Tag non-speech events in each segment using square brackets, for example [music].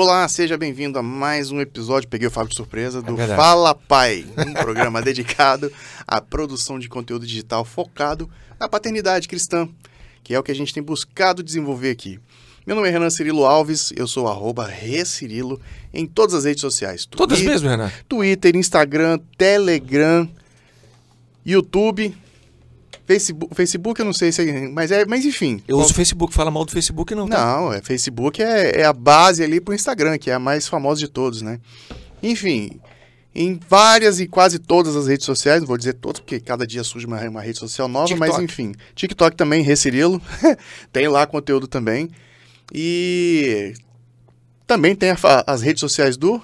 Olá, seja bem-vindo a mais um episódio, peguei o Fábio de surpresa, do verdade. Fala Pai, um programa [laughs] dedicado à produção de conteúdo digital focado na paternidade cristã, que é o que a gente tem buscado desenvolver aqui. Meu nome é Renan Cirilo Alves, eu sou arroba Recirilo em todas as redes sociais. Todas Twi- mesmo, Renan? Twitter, Instagram, Telegram, YouTube, Facebook, Facebook eu não sei se é, mas é, mas enfim. Eu uso o Facebook, fala mal do Facebook não, tá? Não, é Facebook é, é a base ali pro Instagram, que é a mais famosa de todos, né? Enfim, em várias e quase todas as redes sociais, não vou dizer todas, porque cada dia surge uma, uma rede social nova, mas TikTok. enfim. TikTok também, Recirilo, [laughs] tem lá conteúdo também. E também tem a as redes sociais do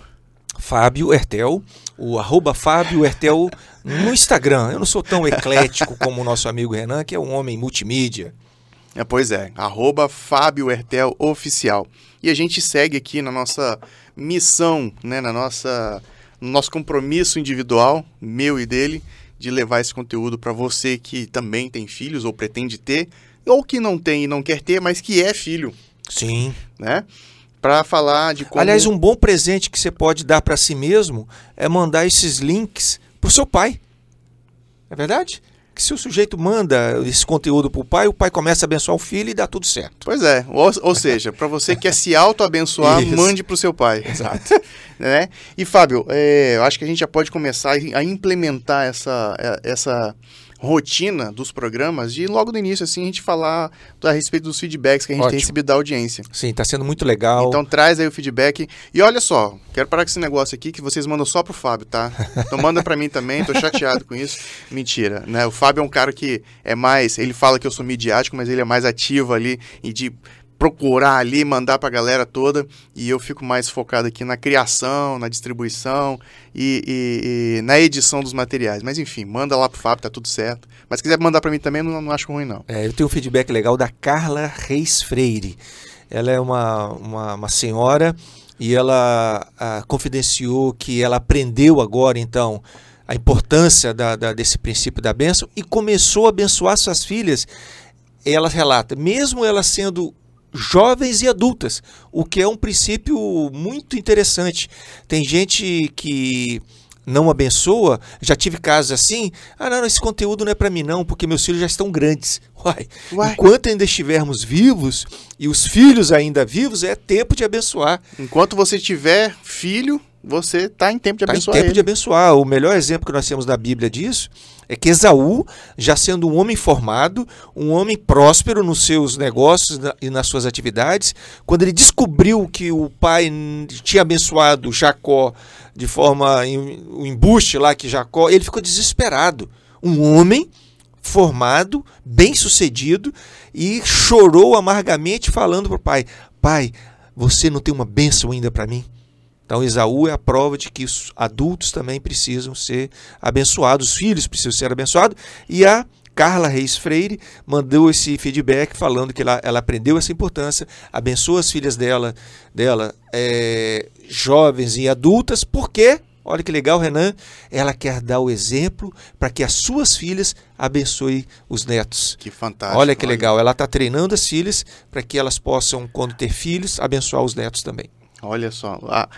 Fábio Hertel, o arroba Fábio Hertel no Instagram. Eu não sou tão eclético como o nosso amigo Renan, que é um homem multimídia. É, pois é, arroba Fábio Hertel Oficial. E a gente segue aqui na nossa missão, né, na nossa, no nosso compromisso individual, meu e dele, de levar esse conteúdo para você que também tem filhos ou pretende ter, ou que não tem e não quer ter, mas que é filho, Sim. né? Para falar de como... Aliás, um bom presente que você pode dar para si mesmo é mandar esses links pro seu pai. É verdade? Que se o sujeito manda esse conteúdo pro pai, o pai começa a abençoar o filho e dá tudo certo. Pois é, ou, ou seja, para você que quer se auto-abençoar, mande pro seu pai. Exato. [laughs] né? E Fábio, é, eu acho que a gente já pode começar a implementar essa, é, essa rotina dos programas de logo no início assim a gente falar a respeito dos feedbacks que a gente tem Ótimo. recebido da audiência. Sim, tá sendo muito legal. Então traz aí o feedback. E olha só, quero parar com esse negócio aqui que vocês mandam só pro Fábio, tá? Então manda pra mim também, tô chateado com isso. Mentira, né? O Fábio é um cara que é mais, ele fala que eu sou midiático, mas ele é mais ativo ali e de procurar ali, mandar pra galera toda, e eu fico mais focado aqui na criação, na distribuição e, e- e na edição dos materiais. Mas enfim, manda lá pro Fábio, tá tudo certo. Mas se quiser mandar pra mim também, não, não acho ruim não. É, eu tenho um feedback legal da Carla Reis Freire. Ela é uma, uma, uma senhora e ela ah, confidenciou que ela aprendeu agora, então, a importância da, da- desse princípio da bênção e começou a abençoar suas filhas. Ela relata, mesmo elas sendo jovens e adultas, o que é um princípio muito interessante. Tem gente que não abençoa, já tive casos assim, ah não, esse conteúdo não é para mim não, porque meus filhos já estão grandes. [laughs] Uai, Uai. enquanto ainda estivermos vivos e os filhos ainda vivos, é tempo de abençoar. Enquanto você tiver filho, você tá em tempo de Está em abençoar tempo ele. de abençoar. O melhor exemplo que nós temos na Bíblia disso é que Esaú, já sendo um homem formado, um homem próspero nos seus negócios e nas suas atividades, quando ele descobriu que o pai tinha abençoado Jacó de forma o embuste lá que Jacó, ele ficou desesperado. Um homem formado, bem-sucedido e chorou amargamente falando para o pai: "Pai, você não tem uma bênção ainda para mim?" Então, Esaú é a prova de que os adultos também precisam ser abençoados, os filhos precisam ser abençoados. E a Carla Reis Freire mandou esse feedback falando que ela, ela aprendeu essa importância, abençoa as filhas dela, dela é, jovens e adultas, porque, olha que legal, Renan, ela quer dar o exemplo para que as suas filhas abençoem os netos. Que fantástico. Olha que legal, ela está treinando as filhas para que elas possam, quando ter filhos, abençoar os netos também. Olha só. Ah,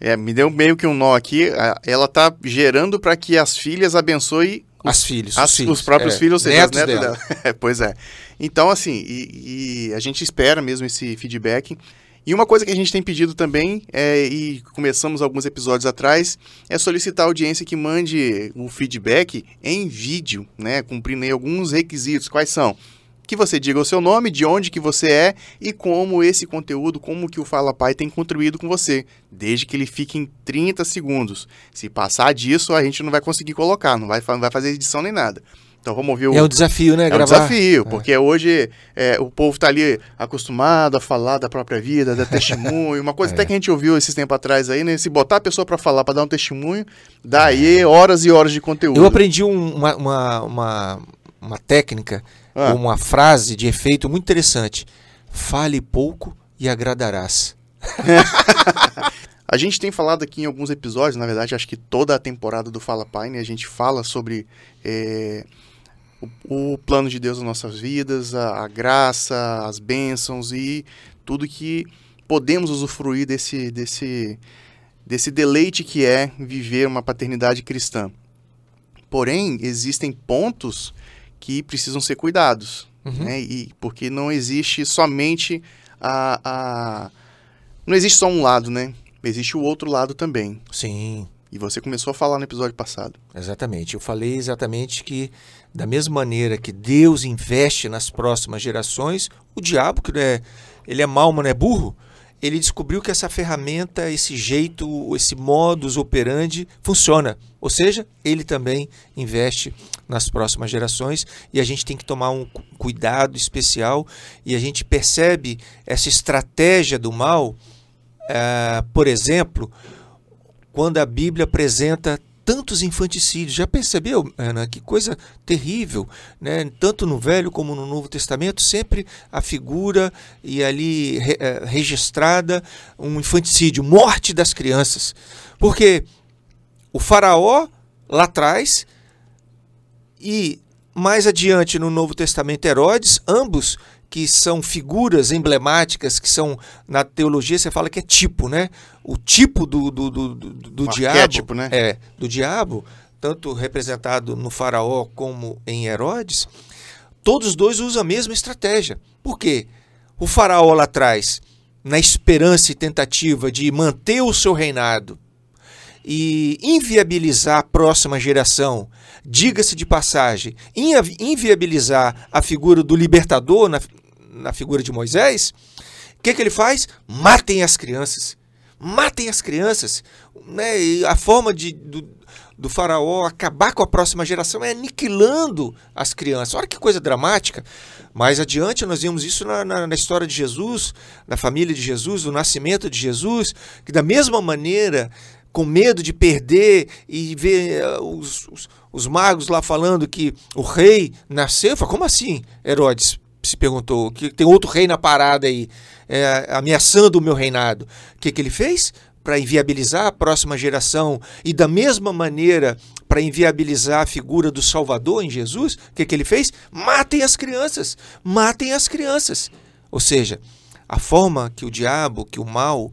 é, me deu meio que um nó aqui. Ela tá gerando para que as filhas abençoem As filhos, as- os filhos. os próprios é, filhos, ou seja, netos as netas dela. dela. [laughs] É, pois é. Então, assim, e, e a gente espera mesmo esse feedback. E uma coisa que a gente tem pedido também, é, e começamos alguns episódios atrás, é solicitar a audiência que mande o feedback em vídeo, né? Cumprindo aí alguns requisitos. Quais são? Que você diga o seu nome, de onde que você é e como esse conteúdo, como que o Fala Pai tem contribuído com você, desde que ele fique em 30 segundos. Se passar disso, a gente não vai conseguir colocar, não vai, não vai fazer edição nem nada. Então vamos ouvir o, É um desafio, né? é um gravar. desafio, porque hoje é, o povo tá ali acostumado a falar da própria vida, da testemunho. Uma coisa [laughs] É. até que a gente ouviu esses tempos atrás aí, né? Se botar a pessoa para falar, para dar um testemunho, dá aí horas e horas de conteúdo. Eu aprendi um- uma, uma, uma, uma técnica, Ah. uma frase de efeito muito interessante. Fale pouco e agradarás. [laughs] A gente tem falado aqui em alguns episódios, na verdade, acho que toda a temporada do Fala Pai, né? A gente fala sobre é, o, o plano de Deus nas nossas vidas, a, a graça, as bênçãos e tudo que podemos usufruir desse, desse, desse deleite que é viver uma paternidade cristã. Porém, existem pontos que precisam ser cuidados, uhum. né? E porque não existe somente a, a, não existe só um lado, né? Existe o outro lado também. Sim. E você começou a falar no episódio passado. Exatamente. Eu falei exatamente que da mesma maneira que Deus investe nas próximas gerações, o diabo que é ele é mau, mas não é burro, ele descobriu que essa ferramenta, esse jeito, esse modus operandi funciona. Ou seja, ele também investe nas próximas gerações e a gente tem que tomar um cuidado especial e a gente percebe essa estratégia do mal, uh, por exemplo, quando a Bíblia apresenta tantos infanticídios. Já percebeu, Ana, que coisa terrível, né? Tanto no Velho como no Novo Testamento, sempre a figura e ali re, é, registrada um infanticídio, morte das crianças. Porque o faraó lá atrás e mais adiante no Novo Testamento Herodes, ambos que são figuras emblemáticas, que são, na teologia você fala que é tipo, né? O tipo do, do, do, do, do um diabo. né? É, do diabo, tanto representado no faraó como em Herodes, todos os dois usam a mesma estratégia. Por quê? O faraó lá atrás, na esperança e tentativa de manter o seu reinado e inviabilizar a próxima geração, diga-se de passagem, inviabilizar a figura do libertador na, na figura de Moisés, o que, que ele faz? Matem as crianças. Matem as crianças. Né? E a forma de, do, do faraó acabar com a próxima geração é aniquilando as crianças. Olha que coisa dramática. Mais adiante nós vimos isso na, na, na, história de Jesus, na família de Jesus, no nascimento de Jesus, que da mesma maneira com medo de perder e ver uh, os, os, os, magos lá falando que o rei nasceu. Fala, como assim, Herodes? Se perguntou, que tem outro rei na parada aí, é, ameaçando o meu reinado. O que, que ele fez? Para inviabilizar a próxima geração e, da mesma maneira, para inviabilizar a figura do Salvador em Jesus, o que, que ele fez? Matem as crianças! Matem as crianças! Ou seja, a forma que o diabo, que o mal,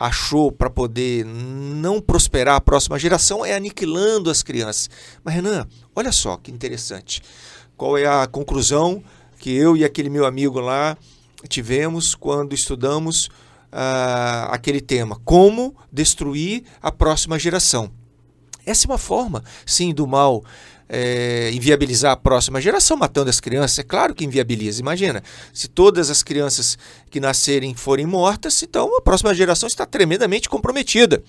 achou para poder não prosperar a próxima geração é aniquilando as crianças. Mas Renan, olha só que interessante. Qual é a conclusão que eu e aquele meu amigo lá tivemos quando estudamos uh, aquele tema? Como destruir a próxima geração. Essa é uma forma, sim, do mal é, inviabilizar a próxima geração matando as crianças. É claro que inviabiliza. Imagina, se todas as crianças que nascerem forem mortas, então a próxima geração está tremendamente comprometida.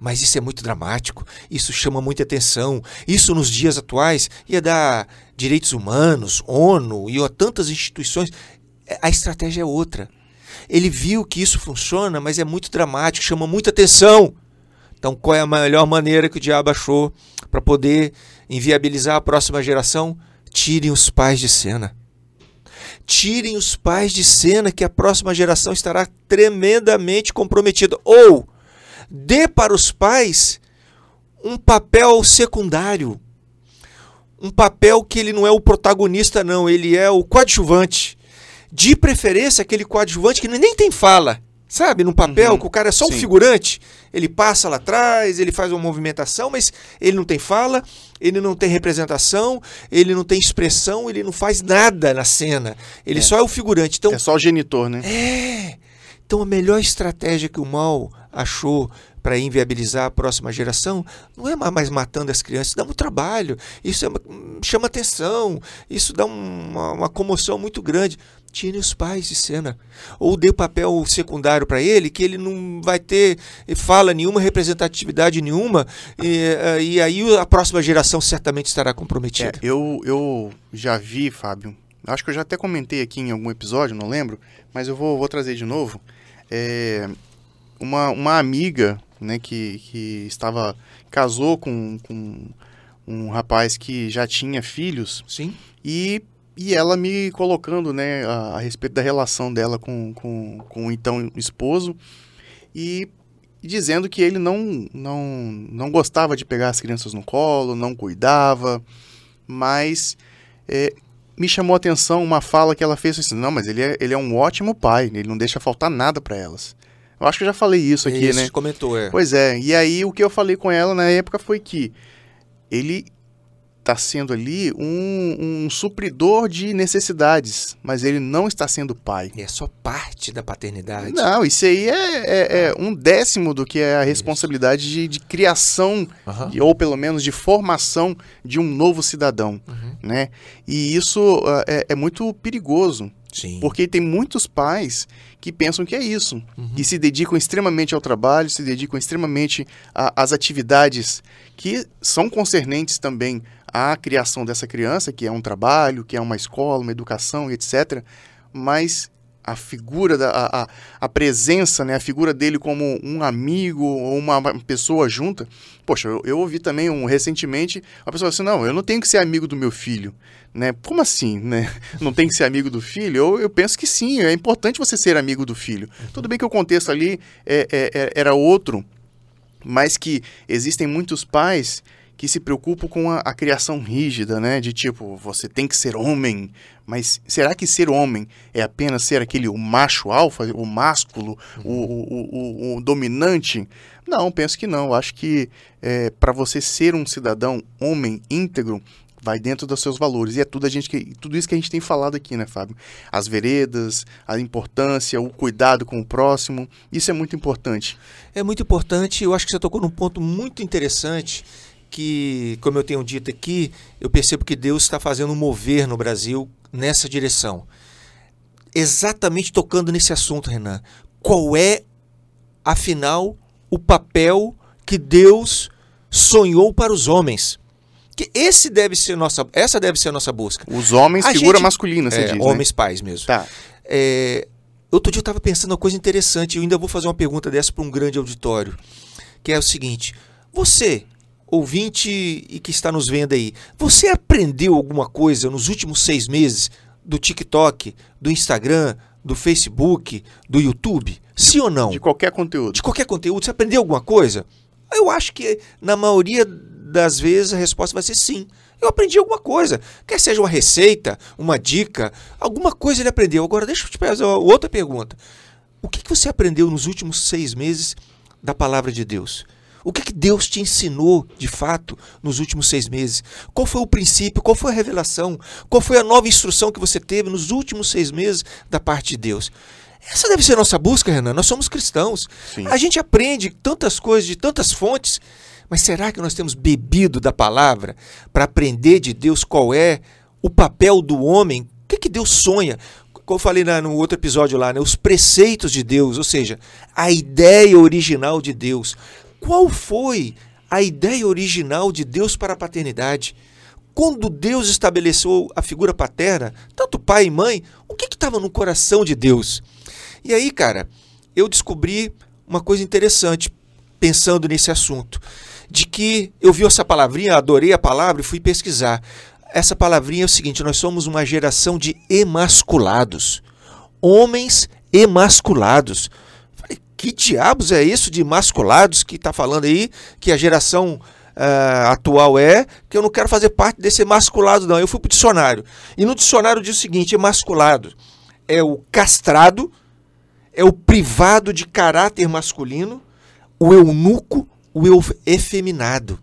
Mas isso é muito dramático, isso chama muita atenção. Isso nos dias atuais ia dar direitos humanos, ONU e tantas instituições. É, a estratégia é outra. Ele viu que isso funciona, mas é muito dramático, chama muita atenção. Então, qual é a melhor maneira que o diabo achou para poder inviabilizar a próxima geração? Tirem os pais de cena. Tirem os pais de cena, que a próxima geração estará tremendamente comprometida. Ou dê para os pais um papel secundário. Um papel que ele não é o protagonista, não, ele é o coadjuvante. De preferência, aquele coadjuvante que nem tem fala Sabe, num papel uhum. que o cara é só um Sim. figurante, ele passa lá atrás, ele faz uma movimentação, mas ele não tem fala, ele não tem representação, ele não tem expressão, ele não faz nada na cena. Ele é. só é o figurante. Então, é só o genitor, né? É. Então a melhor estratégia que o mal achou para inviabilizar a próxima geração não é mais matando as crianças, dá muito trabalho, isso é, chama atenção, isso dá uma, uma comoção muito grande tire os pais de cena. Ou dê papel secundário para ele, que ele não vai ter fala nenhuma, representatividade nenhuma, e, e aí a próxima geração certamente estará comprometida. É, eu, eu já vi, Fábio, acho que eu já até comentei aqui em algum episódio, não lembro, mas eu vou, vou trazer de novo. É, uma, uma amiga né, que, que estava casou com, com um rapaz que já tinha filhos. Sim. E e ela me colocando né, a, a, respeito da relação dela com, com, com o então esposo e, dizendo que ele não, não, não gostava de pegar as crianças no colo, não cuidava, mas é, me chamou a atenção uma fala que ela fez assim: não, mas ele é, ele é um ótimo pai, ele não deixa faltar nada para elas. Eu acho que eu já falei isso aqui, Isso, né? comentou, é. Pois é, e aí o que eu falei com ela na época foi que ele está sendo ali um, um supridor de necessidades, mas ele não está sendo pai. É só parte da paternidade. Não, isso aí é, é- é um décimo do que é a responsabilidade de, de criação, Aham. ou pelo menos de formação de um novo cidadão, Uhum. Né? E isso ah, é, é muito perigoso, Sim. porque tem muitos pais que pensam que é isso, Uhum. que se dedicam extremamente ao trabalho, se dedicam extremamente às atividades que são concernentes também à criação dessa criança, que é um trabalho, que é uma escola, uma educação, etc. Mas a figura, da, a, a- presença, né, a figura dele como um amigo ou uma uma pessoa junta. Poxa, eu, eu ouvi também um, recentemente uma pessoa assim, não, eu não tenho que ser amigo do meu filho. Né? Como assim, né? [laughs] Não tem que ser amigo do filho? Eu, eu penso que sim, é importante você ser amigo do filho. Tudo bem que o contexto ali é- é- é- era outro, mas que existem muitos pais que se preocupam com a, a criação rígida, né? De tipo, você tem que ser homem, mas será que ser homem é apenas ser aquele o macho alfa, o másculo, o, o- o- o dominante? Não, penso que não. Acho que para você ser um cidadão homem íntegro, vai dentro dos seus valores. E é tudo, a gente que, tudo isso que a gente tem falado aqui, né, Fábio? As veredas, a importância, o cuidado com o próximo. Isso é muito importante. É muito importante, eu acho que você tocou num ponto muito interessante que, como eu tenho dito aqui, eu percebo que Deus está fazendo um mover no Brasil nessa direção. Exatamente tocando nesse assunto, Renan. Qual é, afinal, o papel que Deus sonhou para os homens? Que esse deve ser nossa, essa deve ser a nossa busca. Os homens, A figura gente- masculina, você É, diz, né? homens pais mesmo. Tá. É, outro dia eu estava pensando uma coisa interessante, eu ainda vou fazer uma pergunta dessa para um grande auditório, que é o seguinte: você, ouvinte e que está nos vendo aí, você aprendeu alguma coisa nos últimos seis meses do TikTok, do Instagram, do Facebook, do YouTube? Sim ou não? De qualquer conteúdo. de qualquer conteúdo, você aprendeu alguma coisa? Eu acho que na maioria das vezes a resposta vai ser sim. Eu aprendi alguma coisa. Quer seja uma receita, uma dica, alguma coisa ele aprendeu. Agora, deixa eu te fazer outra pergunta. O que, que você aprendeu nos últimos seis meses da palavra de Deus? O que, que Deus te ensinou de fato nos últimos seis meses? Qual foi o princípio? Qual foi a revelação? Qual foi a nova instrução que você teve nos últimos seis meses da parte de Deus? Essa deve ser a nossa busca, Renan. Nós somos cristãos. Sim. A gente aprende tantas coisas de tantas fontes, mas será que nós temos bebido da palavra para aprender de Deus qual é o papel do homem? O que, que Deus sonha? Como eu falei na- no outro episódio lá, né? os preceitos de Deus, ou seja, a ideia original de Deus. Qual foi a ideia original de Deus para a paternidade? Quando Deus estabeleceu a figura paterna, tanto pai e mãe, o que estava no coração de Deus? E aí, cara, eu descobri uma coisa interessante pensando nesse assunto, de que eu vi essa palavrinha, adorei a palavra e fui pesquisar. Essa palavrinha é o seguinte: nós somos uma geração de emasculados, homens emasculados. Que diabos é isso de emasculados que está falando aí que a geração ah, atual é? Que eu não quero fazer parte desse emasculado, não. Eu fui para o dicionário e no dicionário diz o seguinte: emasculado é o castrado, é o privado de caráter masculino, o eunuco, o eu- efeminado.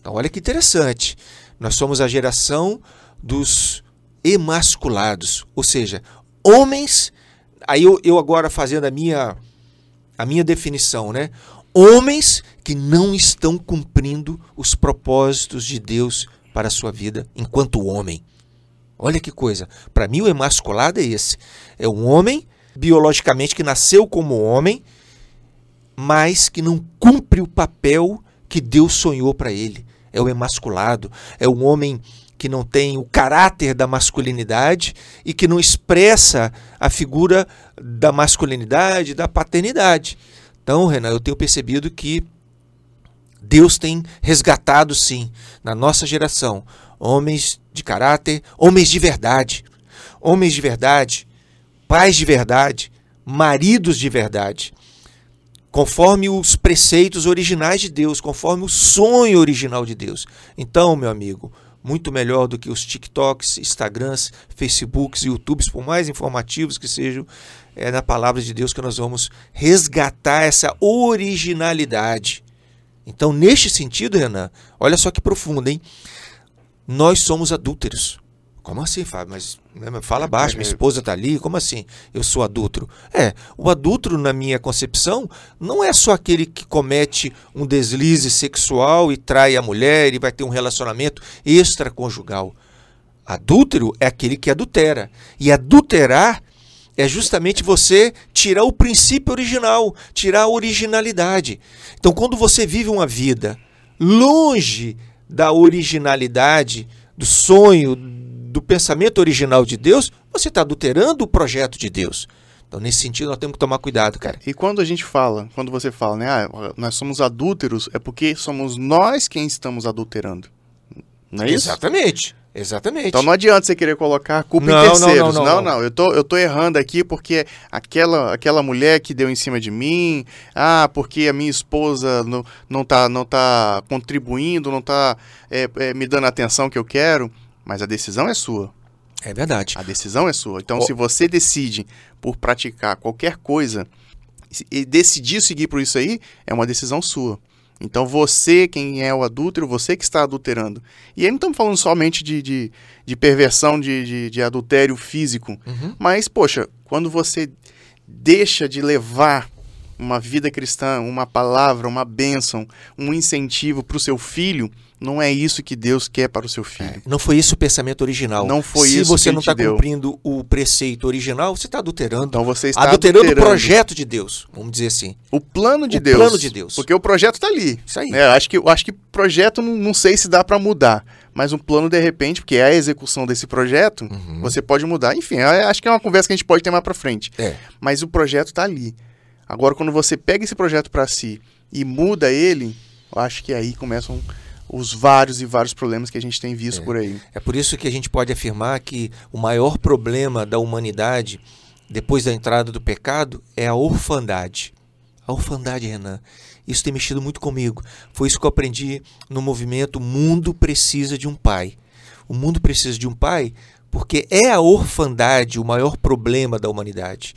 Então, olha que interessante. Nós somos a geração dos emasculados, ou seja, homens. Aí eu, eu agora fazendo a minha a minha definição, né? Homens que não estão cumprindo os propósitos de Deus para a sua vida enquanto homem. Olha que coisa. Para mim, o emasculado é esse. É um homem, biologicamente, que nasceu como homem, mas que não cumpre o papel que Deus sonhou para ele. É o emasculado. É um homem que não tem o caráter da masculinidade e que não expressa a figura da masculinidade, da paternidade. Então, Renan, eu tenho percebido que Deus tem resgatado, sim, na nossa geração, homens de caráter, homens de verdade. Homens de verdade, pais de verdade, maridos de verdade. Conforme os preceitos originais de Deus, conforme o sonho original de Deus. Então, meu amigo, muito melhor do que os TikToks, Instagrams, Facebooks, YouTubes, por mais informativos que sejam, é na palavra de Deus que nós vamos resgatar essa originalidade. Então, neste sentido, Renan, olha só que profundo, hein? Nós somos adúlteros. Como assim, Fábio? Mas né, fala baixo, minha esposa está ali, como assim? Eu sou adúltero? É, o adúltero, na minha concepção, não é só aquele que comete um deslize sexual e trai a mulher e vai ter um relacionamento extraconjugal. Adúltero é aquele que adultera. E adulterar é justamente você tirar o princípio original, tirar a originalidade. Então, quando você vive uma vida longe da originalidade, do sonho, do pensamento original de Deus, você está adulterando o projeto de Deus. Então, nesse sentido, nós temos que tomar cuidado, cara. E quando a gente fala, quando você fala, né, ah, nós somos adúlteros, é porque somos nós quem estamos adulterando. Não é isso? Exatamente. Exatamente. Então não adianta você querer colocar a culpa não, em terceiros. Não, não, não, não. Eu, tô, eu tô errando aqui porque aquela, aquela mulher que deu em cima de mim, ah, porque a minha esposa não, não, tá, não tá contribuindo, não tá é, é, me dando a atenção que eu quero. Mas a decisão é sua. É verdade. A decisão é sua. Então, oh. se você decide por praticar qualquer coisa e decidir seguir por isso aí, é uma decisão sua. Então, você, quem é o adúltero, você que está adulterando. E aí não estamos falando somente de, de, de perversão, de, de, de, adultério físico. Uhum. Mas, poxa, quando você deixa de levar uma vida cristã, uma palavra, uma bênção, um incentivo para o seu filho, não é isso que Deus quer para o seu filho. É, não foi isso o pensamento original. Não foi Se isso. Se você não está cumprindo o preceito original, você está adulterando. Então você está adulterando, adulterando, o projeto de Deus, vamos dizer assim. O plano de o Deus. plano de Deus. Porque o projeto está ali. Isso aí. É, acho que acho que projeto não, não sei se dá para mudar, mas um plano de repente, porque é a execução desse projeto, uhum. você pode mudar. Enfim, acho que é uma conversa que a gente pode ter mais para frente. É. Mas o projeto está ali. Agora, quando você pega esse projeto para si e muda ele, eu acho que aí começam os vários e vários problemas que a gente tem visto é. por aí. É por isso que a gente pode afirmar que o maior problema da humanidade depois da entrada do pecado é a orfandade. A orfandade, Renan. Isso tem mexido muito comigo. Foi isso que eu aprendi no movimento O Mundo Precisa de um Pai. O mundo precisa de um pai porque é a orfandade o maior problema da humanidade.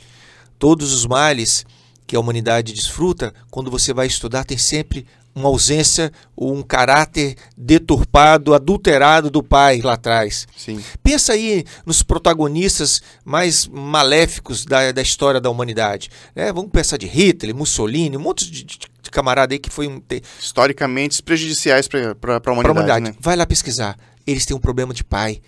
Todos os males que a humanidade desfruta, quando você vai estudar, tem sempre uma ausência, um caráter deturpado, adulterado do pai lá atrás. Sim. Pensa aí nos protagonistas mais maléficos da, da história da humanidade. Né? Vamos pensar de Hitler, Mussolini, um monte de, de, de camarada aí que foi um. Historicamente prejudiciais para a humanidade. humanidade. Né? Vai lá pesquisar. Eles têm um problema de pai.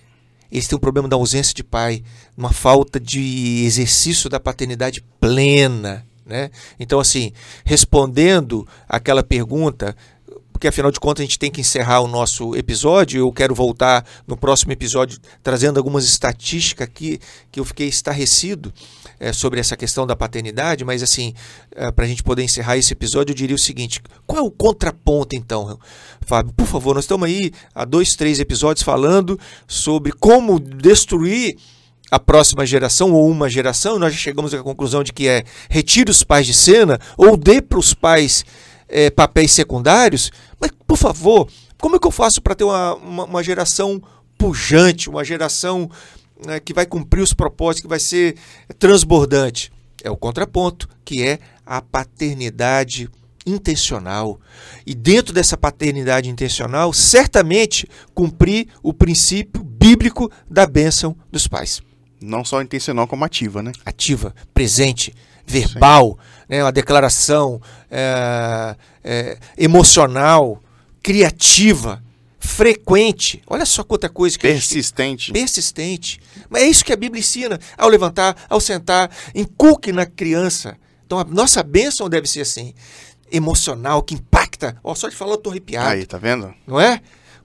Eles têm um problema da ausência de pai, uma falta de exercício da paternidade plena. Né? Então, assim, respondendo aquela pergunta, porque afinal de contas a gente tem que encerrar o nosso episódio. Eu quero voltar no próximo episódio trazendo algumas estatísticas aqui que eu fiquei estarrecido é, sobre essa questão da paternidade, mas assim, é, para a gente poder encerrar esse episódio, eu diria o seguinte: qual é o contraponto então, Fábio? Por favor, nós estamos aí há dois, três episódios falando sobre como destruir a próxima geração ou uma geração, nós já chegamos à conclusão de que é retire os pais de cena ou dê para os pais é, papéis secundários. Mas, por favor, como é que eu faço para ter uma, uma, uma, geração pujante, uma geração né, que vai cumprir os propósitos, que vai ser transbordante? É o contraponto, que é a paternidade intencional. E dentro dessa paternidade intencional, certamente cumprir o princípio bíblico da bênção dos pais. Não só intencional, como ativa, né? Ativa, presente, verbal, né? uma declaração é, é, emocional, criativa, frequente. Olha só quanta coisa que persistente. Gente... Persistente. Mas é isso que a Bíblia ensina. Ao levantar, ao sentar, inculque na criança. Então a nossa bênção deve ser assim, emocional, que impacta. Ó, só de falar eu tô arrepiado. Aí, tá vendo? Não é?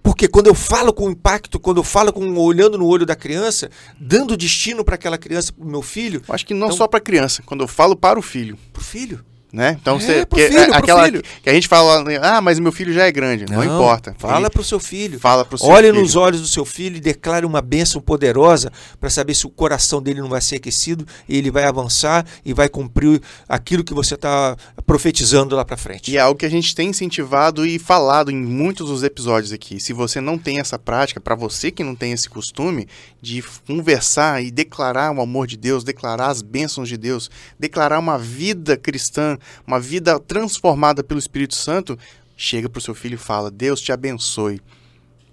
Porque quando eu falo com impacto, quando eu falo com olhando no olho da criança, dando destino para aquela criança, para o meu filho. Eu acho que não então, só para a criança, quando eu falo para o filho. Para o filho. Né? Então É, você. que- filho, pro aquela filho. que a gente fala, ah, mas meu filho já é grande. Não, importa. Fala Ele pro seu filho. fala pro seu Olhe filho. nos olhos do seu filho e declare uma bênção poderosa para saber se o coração dele não vai ser aquecido e ele vai avançar e vai cumprir aquilo que você está profetizando lá para frente. E é algo que a gente tem incentivado e falado em muitos dos episódios aqui. Se você não tem essa prática, para você que não tem esse costume de conversar e declarar o amor de Deus, declarar as bênçãos de Deus, declarar uma vida cristã, uma vida transformada pelo Espírito Santo, chega pro seu filho e fala: "Deus te abençoe",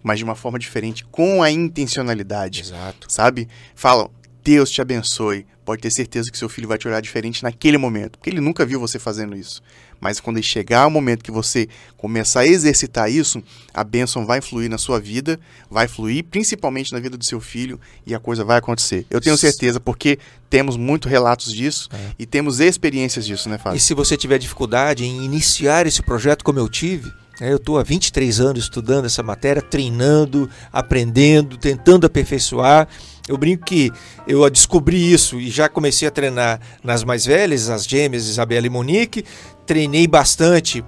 mas de uma forma diferente, com a intencionalidade Exato. sabe? Falam, Deus te abençoe. Pode ter certeza que seu filho vai te olhar diferente naquele momento, porque ele nunca viu você fazendo isso. Mas quando chegar o momento que você começar a exercitar isso, a bênção vai fluir na sua vida, vai fluir principalmente na vida do seu filho e a coisa vai acontecer. Eu tenho certeza, porque temos muitos relatos disso É. e temos experiências disso, né, E Fábio? se você tiver dificuldade em iniciar esse projeto como eu tive, eu estou há 23 anos estudando essa matéria, treinando, aprendendo, tentando aperfeiçoar. Eu brinco que eu descobri isso e já comecei a treinar nas mais velhas, as gêmeas Isabela e Monique. Treinei bastante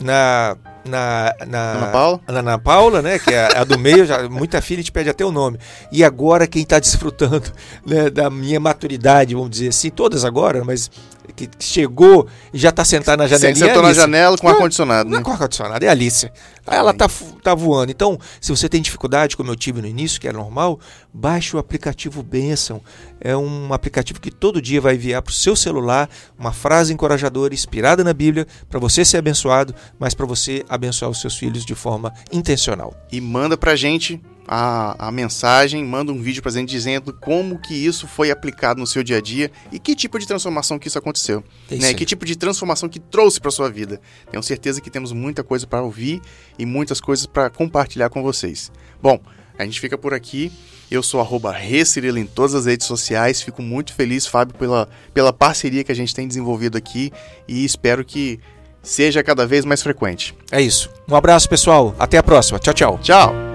na. Na, na, Ana Paula? na Ana Paula, né? Que é a do meio, já, muita filha te pede até o nome. E agora quem está desfrutando né, da minha maturidade, vamos dizer assim, todas agora, mas que chegou e já está sentada na Você janelinha. sentou é na janela com ar-condicionado, Não é né? com ar-condicionado, é a Alice. Ela tá, tá voando. Então, se você tem dificuldade, como eu tive no início, que é normal, baixe o aplicativo Bênção. É um aplicativo que todo dia vai enviar para o seu celular uma frase encorajadora, inspirada na Bíblia, para você ser abençoado, mas para você abençoar os seus filhos de forma intencional. e manda pra gente a, a mensagem, manda um vídeo pra gente dizendo como que isso foi aplicado no seu dia a dia e que tipo de transformação que isso aconteceu. É isso né? Que tipo de transformação que trouxe pra sua vida. Tenho certeza que temos muita coisa para ouvir e muitas coisas para compartilhar com vocês. Bom, a gente fica por aqui. Eu sou arroba Recirilo em todas as redes sociais. Fico muito feliz, Fábio, pela, pela parceria que a gente tem desenvolvido aqui e espero que seja cada vez mais frequente. É isso. Um abraço, pessoal. Até a próxima. Tchau, tchau. Tchau!